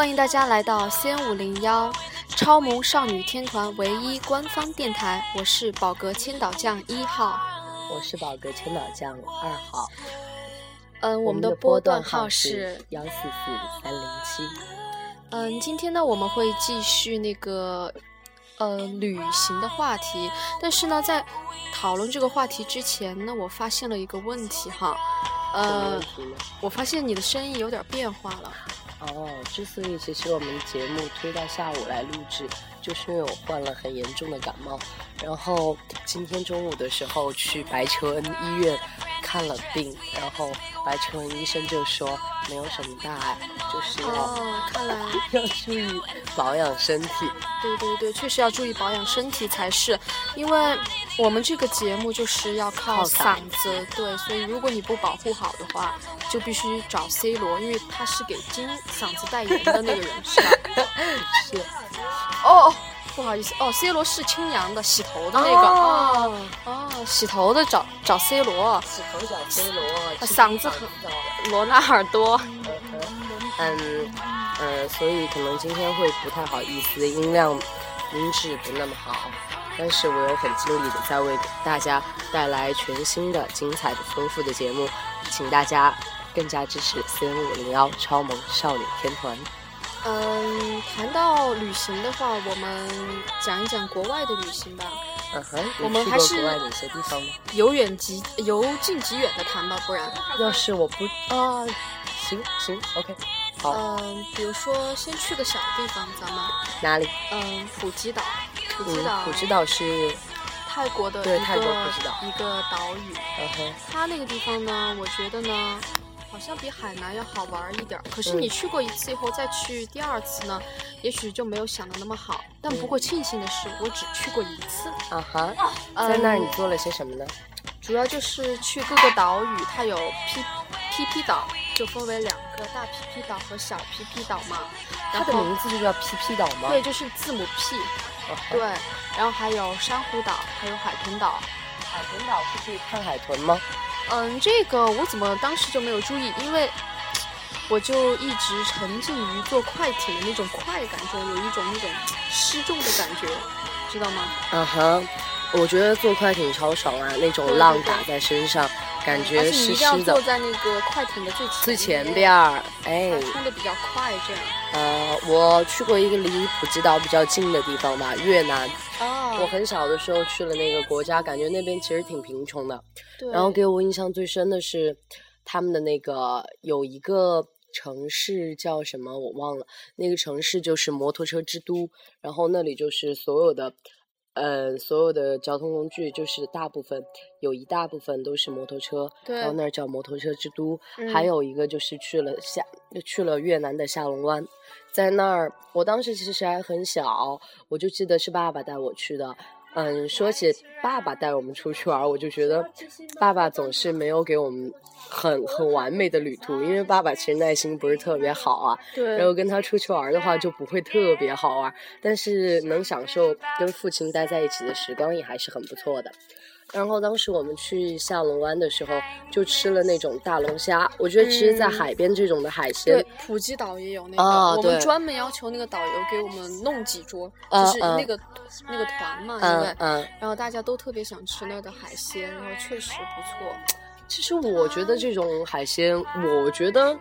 欢迎大家来到 C 五零幺超萌少女天团唯一官方电台，我是宝格千岛酱一号，我是宝格千岛酱二号。嗯，我们的波段号是幺四四三零七。嗯，今天呢，我们会继续那个呃旅行的话题，但是呢，在讨论这个话题之前呢，我发现了一个问题哈，呃，我发现你的声音有点变化了。哦，之所以其实我们节目推到下午来录制，就是因为我患了很严重的感冒，然后今天中午的时候去白求恩医院看了病，然后白求恩医生就说没有什么大碍，就是要看来 要注意保养身体。对对对，确实要注意保养身体才是，因为我们这个节目就是要靠嗓子，对，所以如果你不保护好的话，就必须找 C 罗，因为他是给金嗓子代言的那个人，是吧？是。哦，不好意思，哦，C 罗是青阳的洗头的那个，哦哦，洗头的找找 C 罗，洗头找 C 罗，嗓子很罗纳尔多，嗯。呃，所以可能今天会不太好意思，音量、音质不那么好，但是我又很尽力的在为大家带来全新的、精彩的、丰富的节目，请大家更加支持 C N 五零幺超萌少女天团。嗯，谈到旅行的话，我们讲一讲国外的旅行吧。嗯哼，我们还是国外哪些地方呢？由远及由近及远的谈吧，不然要是我不啊，行行，OK。嗯，比如说先去个小地方，咱们哪里？嗯，普吉岛。普吉岛，普吉岛是泰国的对泰国普吉岛一个岛屿。嗯哼，它那个地方呢，我觉得呢，好像比海南要好玩一点。可是你去过一次以后再去第二次呢，也许就没有想的那么好。但不过庆幸的是，我只去过一次。啊哈，在那儿你做了些什么呢？主要就是去各个岛屿，它有 P P P 岛。就分为两个大 P P 岛和小 P P 岛嘛，它的名字就叫 P P 岛吗？对，就是字母 P。对，然后还有珊瑚岛，还有海豚岛。海豚岛是可以看海豚吗？嗯，这个我怎么当时就没有注意？因为我就一直沉浸于坐快艇的那种快感中，有一种那种失重的感觉，知道吗？嗯哼，我觉得坐快艇超爽啊，那种浪打在身上。感觉湿湿的。坐在那个快艇的最最前边儿，哎，冲的比较快，这样。呃，我去过一个离普吉岛比较近的地方吧，越南。哦。我很小的时候去了那个国家，感觉那边其实挺贫穷的。对。然后给我印象最深的是，他们的那个有一个城市叫什么我忘了，那个城市就是摩托车之都，然后那里就是所有的。呃，所有的交通工具就是大部分有一大部分都是摩托车，然后那儿叫摩托车之都。还有一个就是去了下去了越南的下龙湾，在那儿，我当时其实还很小，我就记得是爸爸带我去的。嗯，说起爸爸带我们出去玩，我就觉得爸爸总是没有给我们很很完美的旅途，因为爸爸其实耐心不是特别好啊。对。然后跟他出去玩的话就不会特别好玩，但是能享受跟父亲待在一起的时光也还是很不错的。然后当时我们去下龙湾的时候，就吃了那种大龙虾。我觉得其实，在海边这种的海鲜，对，普吉岛也有那个，我们专门要求那个导游给我们弄几桌，就是那个那个团嘛，因为，然后大家都特别想吃那儿的海鲜，然后确实不错。其实我觉得这种海鲜，我觉得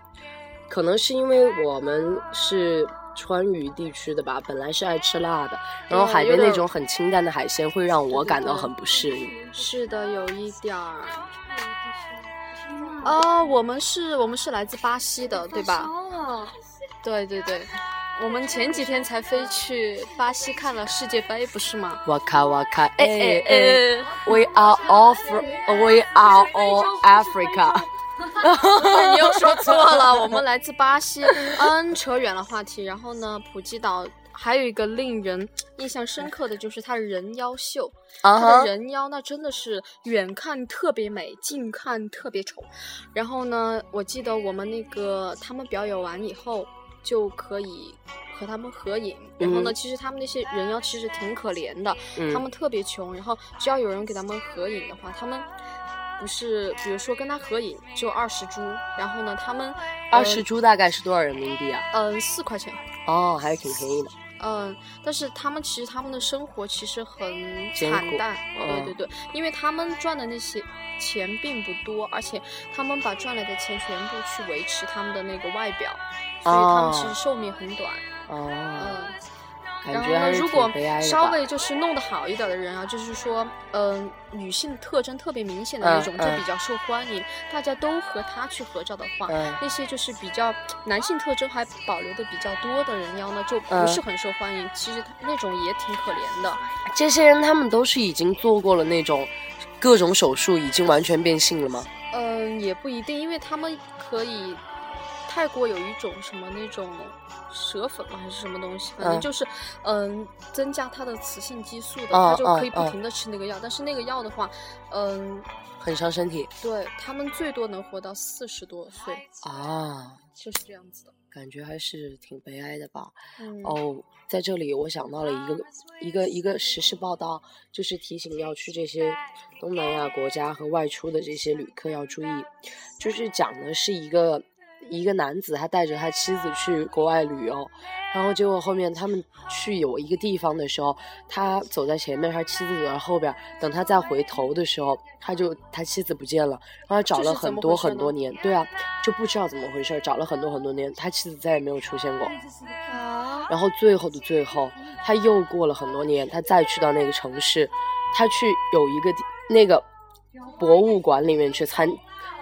可能是因为我们是。川渝地区的吧，本来是爱吃辣的，然后海边那种很清淡的海鲜会让我感到很不适应。是的，有一点儿。哦，我们是，我们是来自巴西的，对吧？对对对，我们前几天才飞去巴西看了世界杯，不是吗？哇卡哇卡，哎哎哎，We are all from，We are all Africa。你又说错了，我们来自巴西。嗯，扯远了话题。然后呢，普吉岛还有一个令人印象深刻的就是它人妖秀。它的人妖那真的是远看特别美，近看特别丑。然后呢，我记得我们那个他们表演完以后就可以和他们合影。然后呢，其实他们那些人妖其实挺可怜的，他们特别穷。然后只要有人给他们合影的话，他们。不是，比如说跟他合影就二十株，然后呢，他们二十株大概是多少人民币啊？嗯，四块钱。哦，还是挺便宜的。嗯，但是他们其实他们的生活其实很惨淡，对对对，因为他们赚的那些钱并不多，而且他们把赚来的钱全部去维持他们的那个外表，所以他们其实寿命很短。哦。嗯。然后呢，如果稍微就是弄得好一点的人啊，就是说，嗯，女性特征特别明显的那种，就比较受欢迎。大家都和她去合照的话，那些就是比较男性特征还保留的比较多的人妖呢，就不是很受欢迎。其实那种也挺可怜的。这些人他们都是已经做过了那种各种手术，已经完全变性了吗？嗯，也不一定，因为他们可以。泰国有一种什么那种蛇粉吗？还是什么东西？反正就是，嗯，增加它的雌性激素的，它就可以不停的吃那个药。但是那个药的话，嗯，很伤身体。对他们最多能活到四十多岁啊，就是这样子的。感觉还是挺悲哀的吧？哦，在这里我想到了一个一个一个实时报道，就是提醒要去这些东南亚国家和外出的这些旅客要注意，就是讲的是一个。一个男子，他带着他妻子去国外旅游，然后结果后面他们去有一个地方的时候，他走在前面，他妻子走在后边。等他再回头的时候，他就他妻子不见了，然后找了很多很多年，对啊，就不知道怎么回事，找了很多很多年，他妻子再也没有出现过。啊！然后最后的最后，他又过了很多年，他再去到那个城市，他去有一个那个博物馆里面去参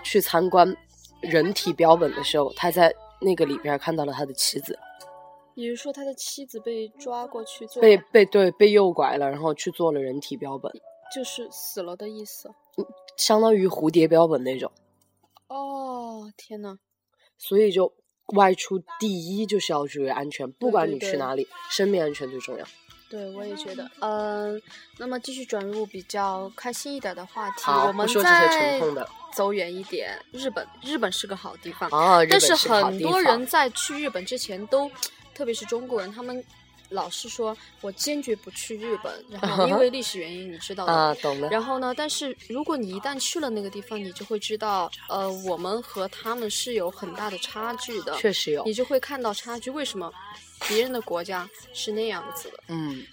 去参观。人体标本的时候，他在那个里边看到了他的妻子。也就是说，他的妻子被抓过去做被被对被诱拐了，然后去做了人体标本，就是死了的意思。相当于蝴蝶标本那种。哦，天呐，所以就外出第一就是要注意安全，不管你去哪里，生命安全最重要。对，我也觉得。嗯，那么继续转入比较开心一点的话题，我们再走远一点。日本，日本是个好地方。哦，但是很多人在去日本之前都，特别是中国人，他们老是说我坚决不去日本，然后因为 历史原因，你知道的。啊，懂了。然后呢，但是如果你一旦去了那个地方，你就会知道，呃，我们和他们是有很大的差距的。确实有。你就会看到差距，为什么？别人的国家是那样子的，嗯，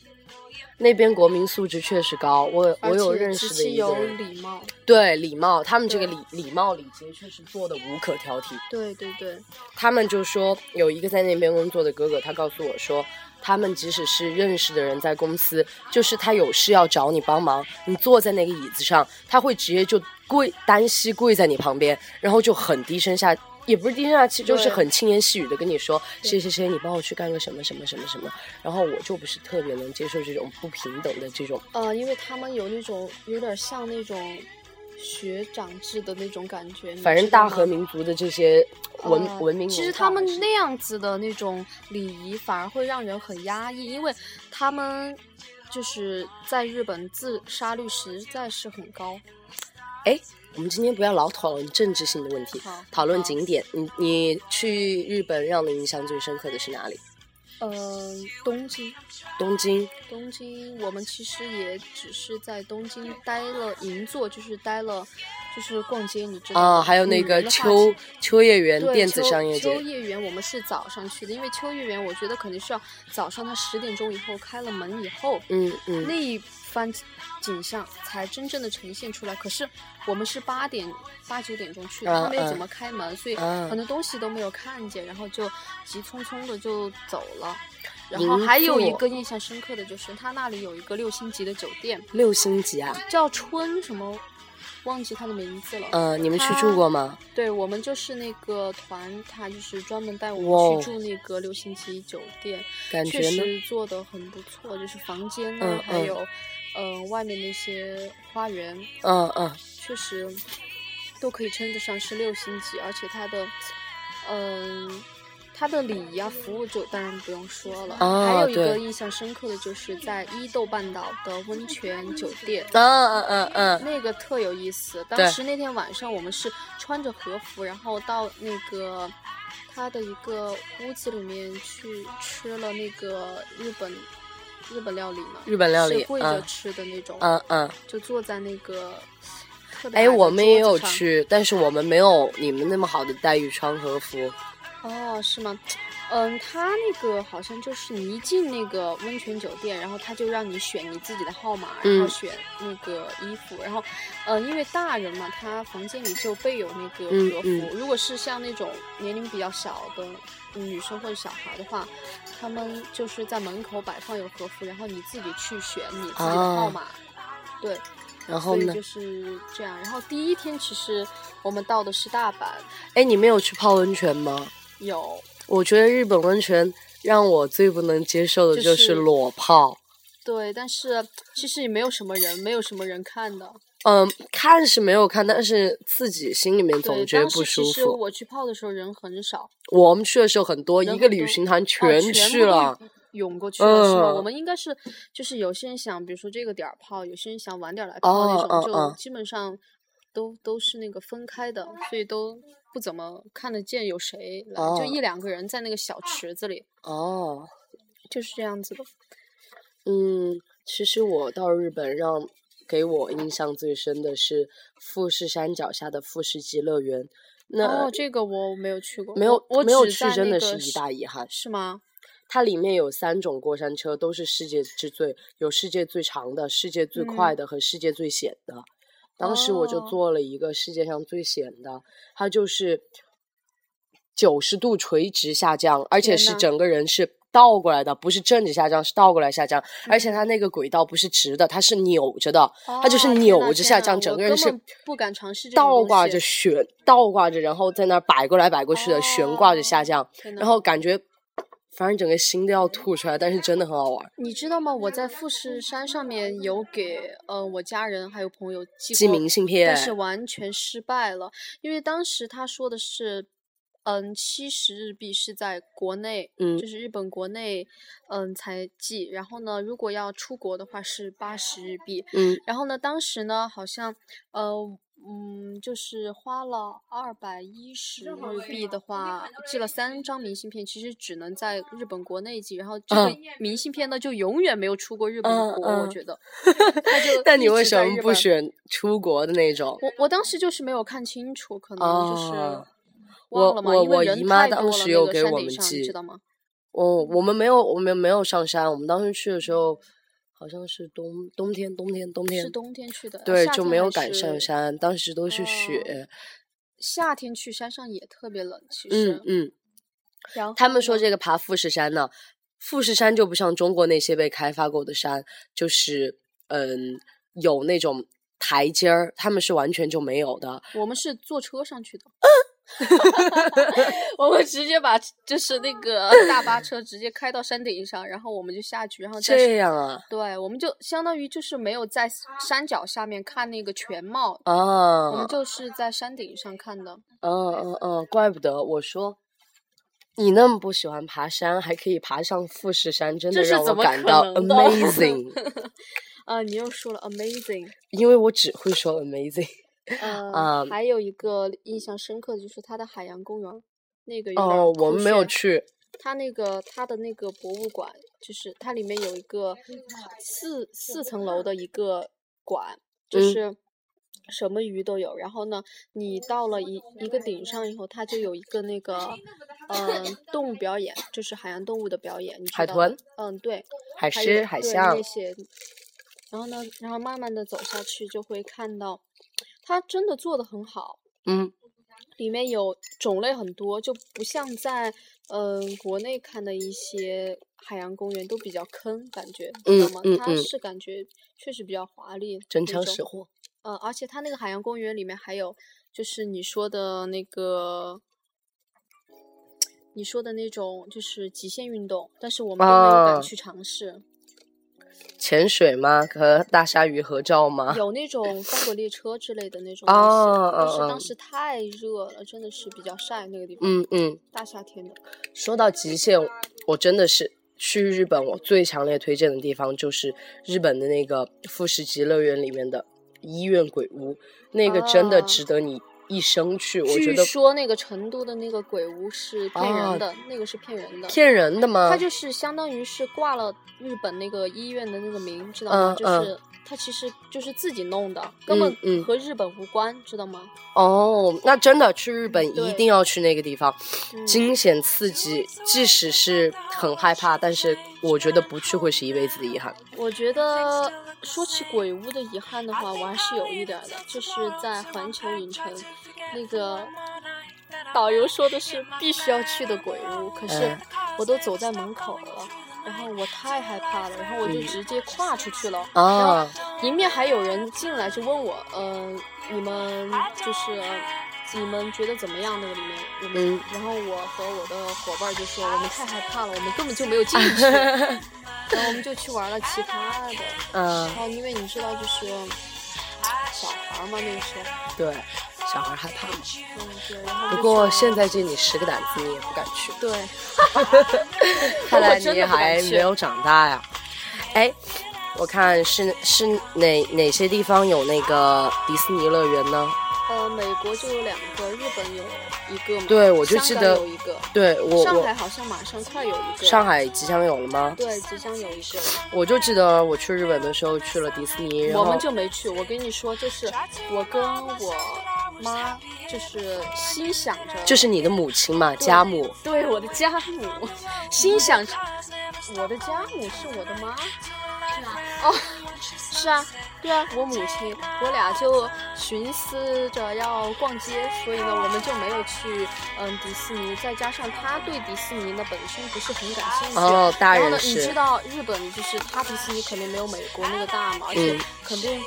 那边国民素质确实高。我我有认识的一个有礼貌，对礼貌，他们这个礼礼貌礼节确实做的无可挑剔。对对对，他们就说有一个在那边工作的哥哥，他告诉我说，他们即使是认识的人在公司，就是他有事要找你帮忙，你坐在那个椅子上，他会直接就跪单膝跪在你旁边，然后就很低声下。也不是低声下气，就是很轻言细语的跟你说，谁谁谁，你帮我去干个什么什么什么什么。然后我就不是特别能接受这种不平等的这种。呃，因为他们有那种有点像那种学长制的那种感觉。反正大和民族的这些文文明，其实他们那样子的那种礼仪反而会让人很压抑，因为他们就是在日本自杀率实在是很高。哎。我们今天不要老讨论政治性的问题，讨论景点。你你去日本让你印象最深刻的是哪里？嗯，东京。东京。东京，我们其实也只是在东京待了银座，就是待了，就是逛街，你知道啊，还有那个秋秋叶原电子商业街。秋叶原我们是早上去的，因为秋叶原我觉得肯定是要早上它十点钟以后开了门以后，嗯嗯，那一番景象才真正的呈现出来。可是我们是八点八九点钟去的，他没有怎么开门，所以很多东西都没有看见，然后就急匆匆的就走了。然后还有一个印象深刻的就是，他那里有一个六星级的酒店。六星级啊？叫春什么？忘记他的名字了。呃，你们去住过吗？对，我们就是那个团，他就是专门带我们去住那个六星级酒店，确实做的很不错，就是房间呢，还有。嗯，外面那些花园，嗯嗯，确实都可以称得上是六星级，而且它的，嗯，它的礼仪啊、服务就当然不用说了。还有一个印象深刻的就是在伊豆半岛的温泉酒店。嗯嗯嗯嗯，那个特有意思。当时那天晚上我们是穿着和服，然后到那个他的一个屋子里面去吃了那个日本。日本料理嘛，日本料理是跪着吃的那种，嗯嗯，就坐在那个特别矮哎，我们也有。去，但是我们没有你们那么好的待遇穿和服。哦，是吗？嗯，他那个好像就是你一进那个温泉酒店，然后他就让你选你自己的号码，然后嗯选那个衣服，然后，嗯，因为大人嘛，他房间里就备有那个嗯和服。嗯如果是像那种年龄比较小的女生或者小孩的话，他们就是在门口摆放有和服，然后你自己去选你自己的号哦码。对，然后呢就？是这样。然后第一天其实我们到的是大阪，哎，你没有去泡温泉吗？有我觉得日本温泉让我最不能接受的就就是是裸泡。对，但是其实也没有什么人，没有什么人看的。嗯，看是没有看，但是自己心里面总对，觉得当时不舒服。其实我去泡的时候人很少，我们去的时候很多，一个旅行团全全部都去了。涌过去了，是吗？我嗯们应该是就是有些人想，比如说这个点儿泡，有些人想晚点儿来泡那哦种，嗯嗯就基本上都都是那个分开的，所以都不怎么看得见有谁来，就哦一两个人在那个小池子里，哦，就是这样子的。嗯，其实我到日本让给我印象最深的是富士山脚下的富士急乐园。那哦，这个我没有去过，没有没有去，真的是一大遗憾。是吗？它里面有三种过山车，都是世界之最，有世界最长的、世界最快嗯的和世界最险的。当时我就哦。做了一个世界上最险的，它就是九十度垂直下降，而且是整个人是倒过来的，不是正着下降，是倒过来下降。而且嗯它那个轨道不是直的，它是扭着的，它就是扭着下降，整个人是不敢尝试倒挂着悬，倒挂着，然后在那儿摆过来摆过去的，悬挂着下哦降，然后感觉反正整个心都要吐出来，但是真的很好玩。你知道吗？我在富士山上面有给呃我家人还有朋友寄寄明信片但是完全失败了，因为当时他说的是，嗯，七十日币是在国内，嗯就是日本国内，嗯才寄，然后呢，如果要出国的话是八十日币，嗯，然后呢，当时呢好像，呃。嗯，就是花了二百一十日币的话，寄了三张明信片，其实只能在日本国内寄，然后这个嗯明信片呢就永远没有出过日本我嗯觉得。他就但你为什么不选出国的那种？我我当时就是没有看清楚，可能就是哦忘了嘛，我因为姨妈太多了当时有给我们山顶上，你寄知道吗？哦，我们没有，我们没有上山。我们当时去的时候，好像是冬冬天，冬天，冬天是，冬天去的，对，就没有赶上。山。当时都是哦雪。夏天去山上也特别冷，其嗯实。嗯，然后他们说这个爬富士山呢，富士山就不像中国那些被开发过的山，就是嗯有那种台阶儿，他们是完全就没有的。我们是坐车上去的，我们直接把就是那个 大巴车直接开到山顶上，然后我们就下去，然后这样啊对，我们就相当于就是没有在山脚下面看那个全貌，啊！我们就是在山顶上看的。嗯嗯嗯，怪不得我说你那么不喜欢爬山，还可以爬上富士山，真的让我感到 amazing。啊，你又说了 amazing，因为我只会说 amazing。呃，啊还有一个印象深刻的就是它的海洋公园，那个哦，我们没有去。它那个它的那个博物馆，就是它里面有一个四四层楼的一个馆，就嗯是什么鱼都有。然后呢，你到了一一个顶上以后，它就有一个那个呃动物表演，就是海洋动物的表演，你知道海豚？嗯，对，海狮、海对象那，些。然后呢，然后慢慢的走下去，就会看到，它真的做的很好。嗯，里面有种类很多，就不像在嗯、呃国内看的一些海洋公园都比较坑，感觉知道吗？它嗯嗯嗯是感觉确实比较华丽，真枪实货。呃，而且它那个海洋公园里面还有就是你说的那个。你说的那种就是极限运动，但是我们都没有敢啊去尝试。潜水吗？和大鲨鱼合照吗？有那种翻滚列车之类的那种东西，哦但是当时太热了，真的是比较晒那个地方，嗯嗯。大夏天的。说到极限，我真的是去日本，我最强烈推荐的地方就是日本的那个富士急乐园里面的医院鬼屋，那个真的哦值得你一生去。我觉得说那个成都的那个鬼屋是骗人的，那个是骗人的。骗人的吗？他就是相当于是挂了日本那个医院的那个名，知道吗？就是。他其实就是自己弄的，根本和日本无关，知道吗？哦，那真的去日本一定要去那个地方，惊险刺激，即使是很害怕，但是我觉得不去会是一辈子的遗憾。我觉得说起鬼屋的遗憾的话，我还是有一点的，就是在环球影城那个导游说的是必须要去的鬼屋，可是我都走在门口了。然后我太害怕了，然后我就直接跨出去了。啊！迎面还有人进来就问我，嗯，你们就是你们觉得怎么样？那个里面，我们，然后我和我的伙伴就说，我们太害怕了，我们根本就没有进去。然后我们就去玩了其他的。嗯。然后因为你知道，就是小孩嘛，那个时候。对。小孩害怕吗？嗯，对。不过现在借你十个胆子，你也不敢去。对。看来你还没有长大呀。哎，我看是是哪哪些地方有那个迪士尼乐园呢？呃，美国就有两个，日本有一个嘛。对，我就记得有一个。对我。上海好像马上快有一个。上海即将有了吗？对，即将有一个。我就记得我去日本的时候去了迪士尼，我们就没去。我跟你说，就是我跟我。妈就是心想着，就是你的母亲嘛，家母。对，我的家母，心想着，我的家母是我的妈。是啊。哦，是啊，对啊，我母亲，我俩就寻思着要逛街，所以呢，我们就没有去嗯迪士尼。再加上他对迪士尼呢本身不是很感兴趣。哦，大人是。你知道日本就是他迪士尼肯定没有美国那个大嘛，而且肯定。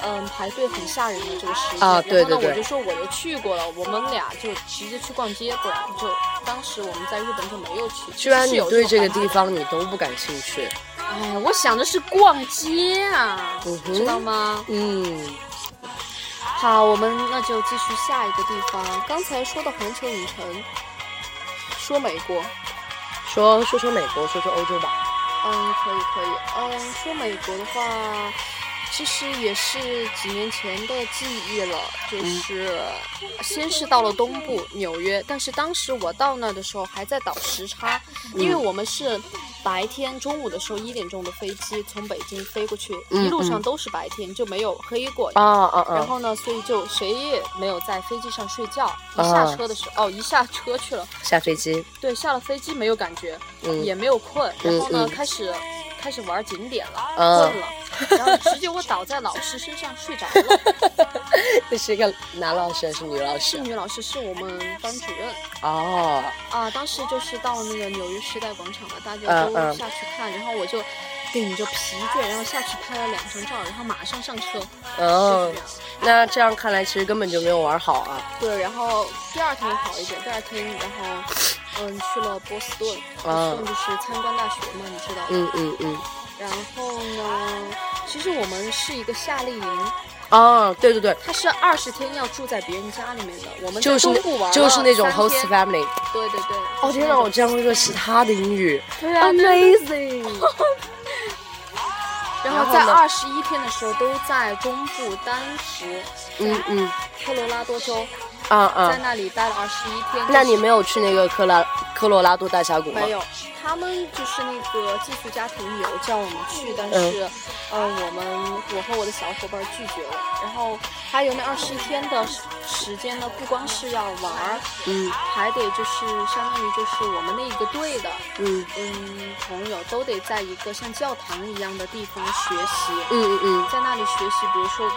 嗯，排队很吓人的这个时间，然后呢，我就说我就去过了，我们俩就直接去逛街，不然就当时我们在日本就没有去。居然你对这个地方你都不感兴趣？哎，我想的是逛街啊，知道吗？嗯。好，我们那就继续下一个地方。刚才说到环球影城，说美国，说说说美国，说说欧洲吧。嗯，可以可以。嗯，说美国的话。其实也是几年前的记忆了，就是先是到了东部纽约，但是当时我到那的时候还在倒时差，因为我们是白天中午的时候一点钟的飞机从北京飞过去，一路上都是白天就没有黑过啊啊啊！然后呢，所以就谁也没有在飞机上睡觉，一下车的时候哦，一下车去了，下飞机，对，下了飞机没有感觉，也没有困，然后呢开始。开始玩景点了，困了，然后直接我倒在老师身上睡着了。这是一个男老师还是女老师？是女老师，是我们班主任。哦。啊，当时就是到那个纽约时代广场嘛，大家都下去看，然后我就顶着疲倦，然后下去拍了两张照，然后马上上车。哦。那这样看来，其实根本就没有玩好啊。对，然后第二天好一点，第二天然后。嗯，去了波士顿，波士顿就是参观大学嘛，你知道嗯嗯嗯。然后呢，其实我们是一个夏令营。哦，对对对。他是二十天要住在别人家里面的，我们就是就是那种 host family。对对对。哦天哪，我竟然会说其他的英语。对啊，amazing。然后在二十一天的时候都在中部丹佛，嗯嗯，科罗拉多州。啊啊，在那里待了二十一天。那你没有去那个科拉科罗拉多大峡谷吗？没有，他们就是那个寄宿家庭有叫我们去，但是，嗯，我们我和我的小伙伴拒绝了。然后还有那二十一天的时间呢，不光是要玩儿，嗯，还得就是相当于就是我们那一个队的，嗯。嗯，朋友都得在一个像教堂一样的地方学习，嗯嗯嗯，在那里学习，比如说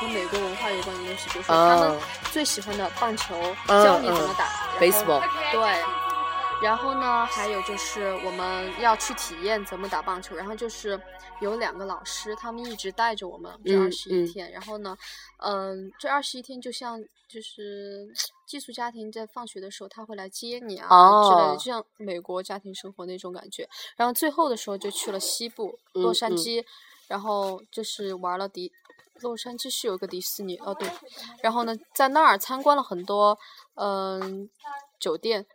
跟美国文化有关的东西，比如说他们最喜欢的棒球，教你怎么打，baseball，对，然后呢，还有就是我们要去体验怎么打棒球，然后就是有两个老师，他们一直带着我们这二十一天，然后呢，嗯，这二十一天就像就是寄宿家庭在放学的时候他会来接你啊之类的，就像美国家庭生活那种感觉，然后最后的时候就去了西部洛杉矶，然后就是玩了迪。洛杉矶是有个迪士尼哦，对，然后呢，在那儿参观了很多，嗯，酒店，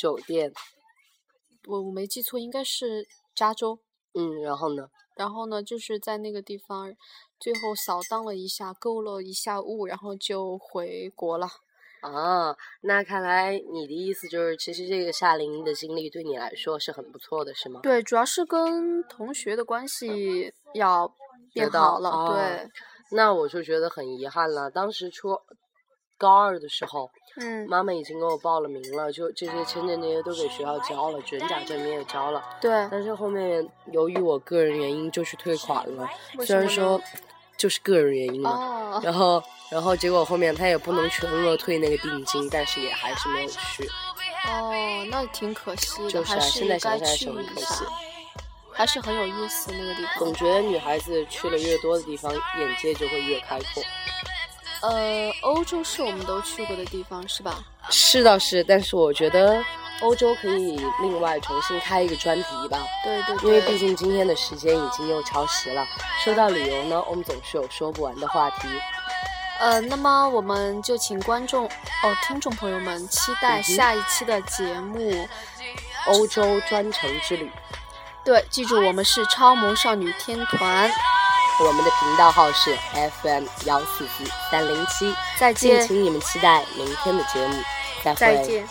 酒店，我我没记错，应该是加州。嗯，然后呢？然后呢，就是在那个地方，最后扫荡了一下，购了一下物，然后就回国了。啊，那看来你的意思就是，其实这个夏令营的经历对你来说是很不错的，是吗？对，主要是跟同学的关系要变好了。对，那我就觉得很遗憾了。当时初高二的时候，嗯，妈妈已经给我报了名了，就这些签证那些都给学校交了，准假证明也交了。对。但是后面由于我个人原因，就是退款了。虽然说。就是个人原因嘛，然后，然后结果后面他也不能全额退那个定金，但是也还是没有去。哦，那挺可惜的，还是该去一下。还是很有意思那个地方。总觉得女孩子去了越多的地方，眼界就会越开阔。呃，欧洲是我们都去过的地方，是吧？是倒是，但是我觉得欧洲可以另外重新开一个专题吧。对对。因为毕竟今天的时间已经又超时了。说到旅游呢，我们总是有说不完的话题。呃，那么我们就请观众哦，听众朋友们期待下一期的节目《欧洲专程之旅》。对，记住我们是超萌少女天团。我们的频道号是 FM 幺四四三零七，再见，请你们期待明天的节目，再会。再见。